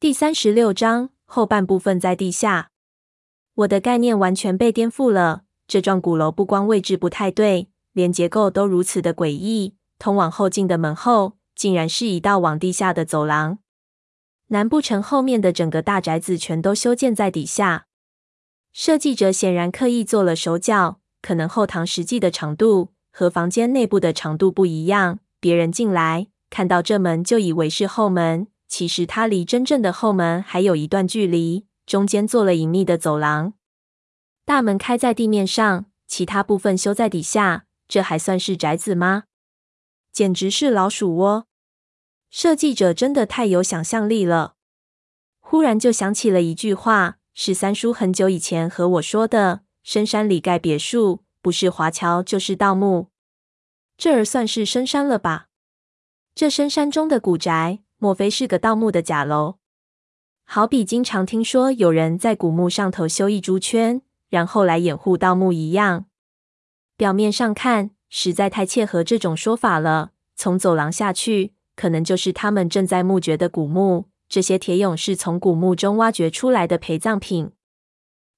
第三十六章后半部分在地下。我的概念完全被颠覆了。这幢鼓楼不光位置不太对，连结构都如此的诡异。通往后进的门后，竟然是一道往地下的走廊。难不成后面的整个大宅子全都修建在底下？设计者显然刻意做了手脚，可能后堂实际的长度和房间内部的长度不一样。别人进来看到这门，就以为是后门。其实它离真正的后门还有一段距离，中间做了隐秘的走廊。大门开在地面上，其他部分修在底下。这还算是宅子吗？简直是老鼠窝！设计者真的太有想象力了。忽然就想起了一句话，是三叔很久以前和我说的：“深山里盖别墅，不是华侨就是盗墓。”这儿算是深山了吧？这深山中的古宅。莫非是个盗墓的假楼？好比经常听说有人在古墓上头修一猪圈，然后来掩护盗墓一样。表面上看，实在太切合这种说法了。从走廊下去，可能就是他们正在墓掘的古墓。这些铁俑是从古墓中挖掘出来的陪葬品。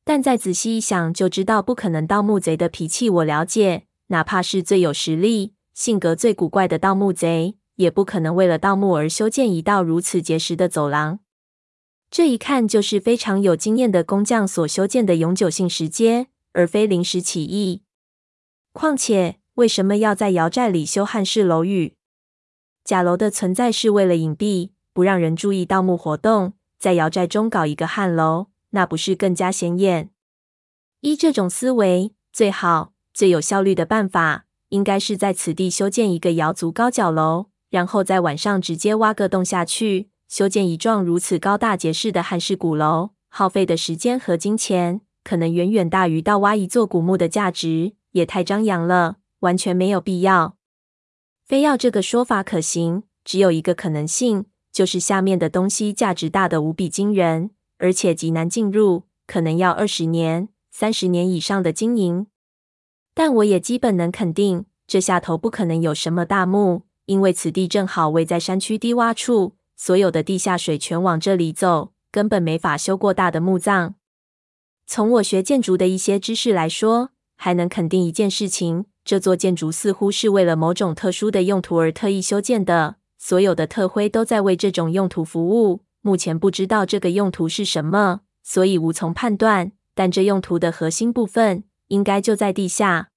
但再仔细一想，就知道不可能。盗墓贼的脾气我了解，哪怕是最有实力、性格最古怪的盗墓贼。也不可能为了盗墓而修建一道如此结实的走廊。这一看就是非常有经验的工匠所修建的永久性石阶，而非临时起意。况且，为什么要在窑寨里修汉式楼宇？假楼的存在是为了隐蔽，不让人注意盗墓活动。在窑寨中搞一个汉楼，那不是更加显眼？依这种思维，最好、最有效率的办法，应该是在此地修建一个瑶族高脚楼。然后在晚上直接挖个洞下去，修建一幢如此高大结实的汉式古楼，耗费的时间和金钱可能远远大于盗挖一座古墓的价值，也太张扬了，完全没有必要。非要这个说法可行，只有一个可能性，就是下面的东西价值大得无比惊人，而且极难进入，可能要二十年、三十年以上的经营。但我也基本能肯定，这下头不可能有什么大墓。因为此地正好位在山区低洼处，所有的地下水全往这里走，根本没法修过大的墓葬。从我学建筑的一些知识来说，还能肯定一件事情：这座建筑似乎是为了某种特殊的用途而特意修建的，所有的特徽都在为这种用途服务。目前不知道这个用途是什么，所以无从判断。但这用途的核心部分应该就在地下。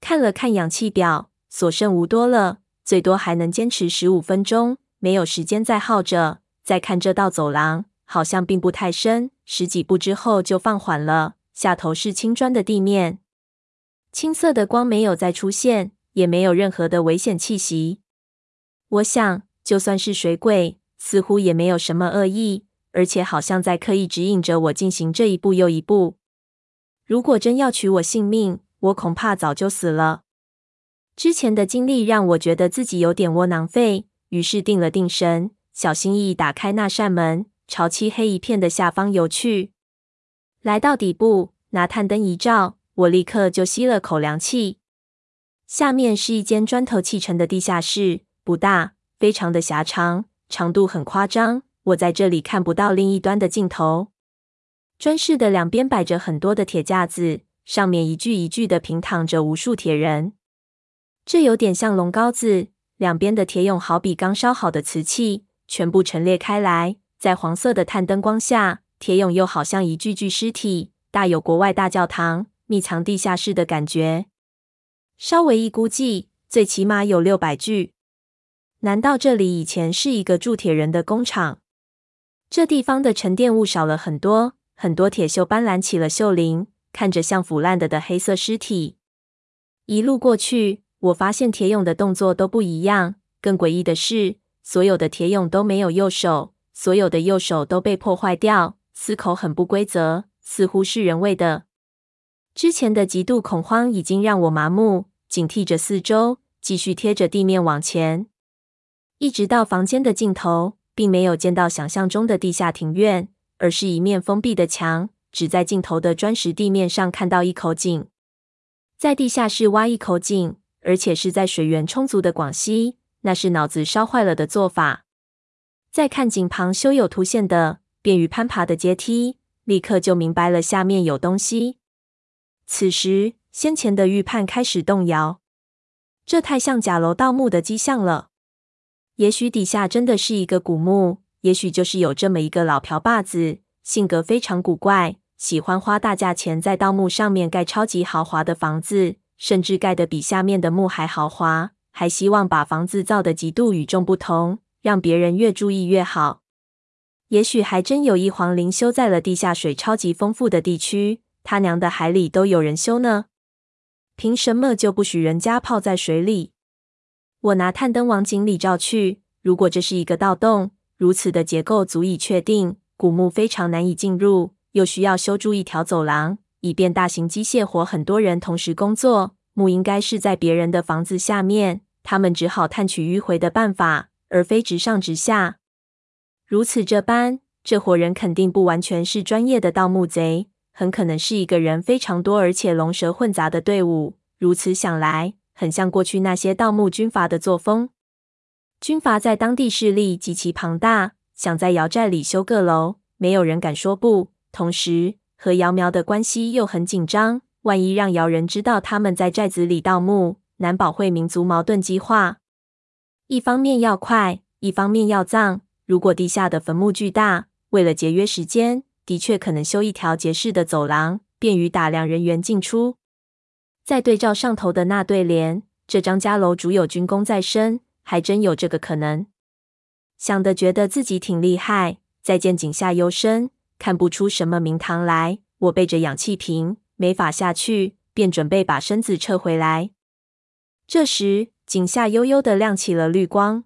看了看氧气表，所剩无多了。最多还能坚持十五分钟，没有时间再耗着。再看这道走廊，好像并不太深，十几步之后就放缓了。下头是青砖的地面，青色的光没有再出现，也没有任何的危险气息。我想，就算是水鬼，似乎也没有什么恶意，而且好像在刻意指引着我进行这一步又一步。如果真要取我性命，我恐怕早就死了。之前的经历让我觉得自己有点窝囊废，于是定了定神，小心翼翼打开那扇门，朝漆黑一片的下方游去。来到底部，拿探灯一照，我立刻就吸了口凉气。下面是一间砖头砌成的地下室，不大，非常的狭长，长度很夸张。我在这里看不到另一端的尽头。砖室的两边摆着很多的铁架子，上面一具一具的平躺着无数铁人。这有点像龙膏子，两边的铁俑好比刚烧好的瓷器，全部陈列开来，在黄色的炭灯光下，铁俑又好像一具具尸体，大有国外大教堂密藏地下室的感觉。稍微一估计，最起码有六百具。难道这里以前是一个铸铁人的工厂？这地方的沉淀物少了很多，很多铁锈斑斓起了锈鳞，看着像腐烂的的黑色尸体。一路过去。我发现铁俑的动作都不一样，更诡异的是，所有的铁俑都没有右手，所有的右手都被破坏掉，丝口很不规则，似乎是人为的。之前的极度恐慌已经让我麻木，警惕着四周，继续贴着地面往前，一直到房间的尽头，并没有见到想象中的地下庭院，而是一面封闭的墙，只在尽头的砖石地面上看到一口井，在地下室挖一口井。而且是在水源充足的广西，那是脑子烧坏了的做法。再看井旁修有凸现的、便于攀爬的阶梯，立刻就明白了下面有东西。此时，先前的预判开始动摇，这太像假楼盗墓的迹象了。也许底下真的是一个古墓，也许就是有这么一个老瓢把子，性格非常古怪，喜欢花大价钱在盗墓上面盖超级豪华的房子，甚至盖得比下面的墓还豪华，还希望把房子造得极度与众不同，让别人越注意越好。也许还真有一皇陵修在了地下水超级丰富的地区，他娘的海里都有人修呢，凭什么就不许人家泡在水里？我拿探灯往井里照去，如果这是一个盗洞，如此的结构足以确定古墓非常难以进入，又需要修筑一条走廊，以便大型机械或很多人同时工作。墓应该是在别人的房子下面，他们只好探取迂回的办法，而非直上直下。如此这般，这伙人肯定不完全是专业的盗墓贼，很可能是一个人非常多而且龙蛇混杂的队伍。如此想来，很像过去那些盗墓军阀的作风。军阀在当地势力极其庞大，想在瑶寨里修个楼，没有人敢说不。同时，和姚苗的关系又很紧张，万一让姚人知道他们在寨子里盗墓，难保会民族矛盾激化。一方面要快，一方面要脏。如果地下的坟墓巨大，为了节约时间，的确可能修一条结实的走廊，便于打量人员进出。再对照上头的那对联，这张家楼主有军功在身，还真有这个可能。想的觉得自己挺厉害，再见井下幽深，看不出什么名堂来。我背着氧气瓶，没法下去，便准备把身子撤回来。这时，井下幽幽的亮起了绿光，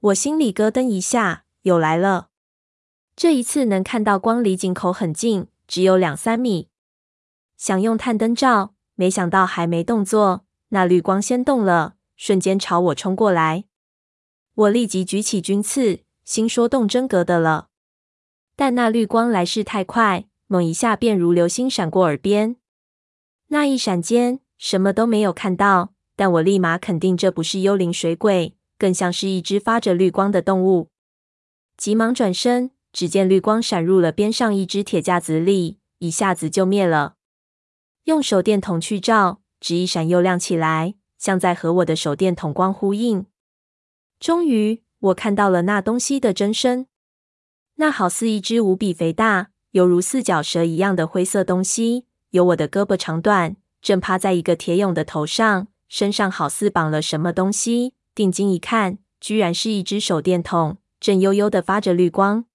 我心里咯噔一下，有来了。这一次能看到光离井口很近，只有两三米。想用探灯照。没想到还没动作，那绿光先动了，瞬间朝我冲过来。我立即举起军刺，心说动真格的了。但那绿光来势太快，猛一下便如流星闪过耳边。那一闪间，什么都没有看到，但我立马肯定这不是幽灵水鬼，更像是一只发着绿光的动物。急忙转身，只见绿光闪入了边上一只铁架子里，一下子就灭了。用手电筒去照，只一闪又亮起来，像在和我的手电筒光呼应。终于，我看到了那东西的真身。那好似一只无比肥大、犹如四脚蛇一样的灰色东西，有我的胳膊长短，正趴在一个铁俑的头上，身上好似绑了什么东西。定睛一看，居然是一只手电筒，正悠悠的发着绿光。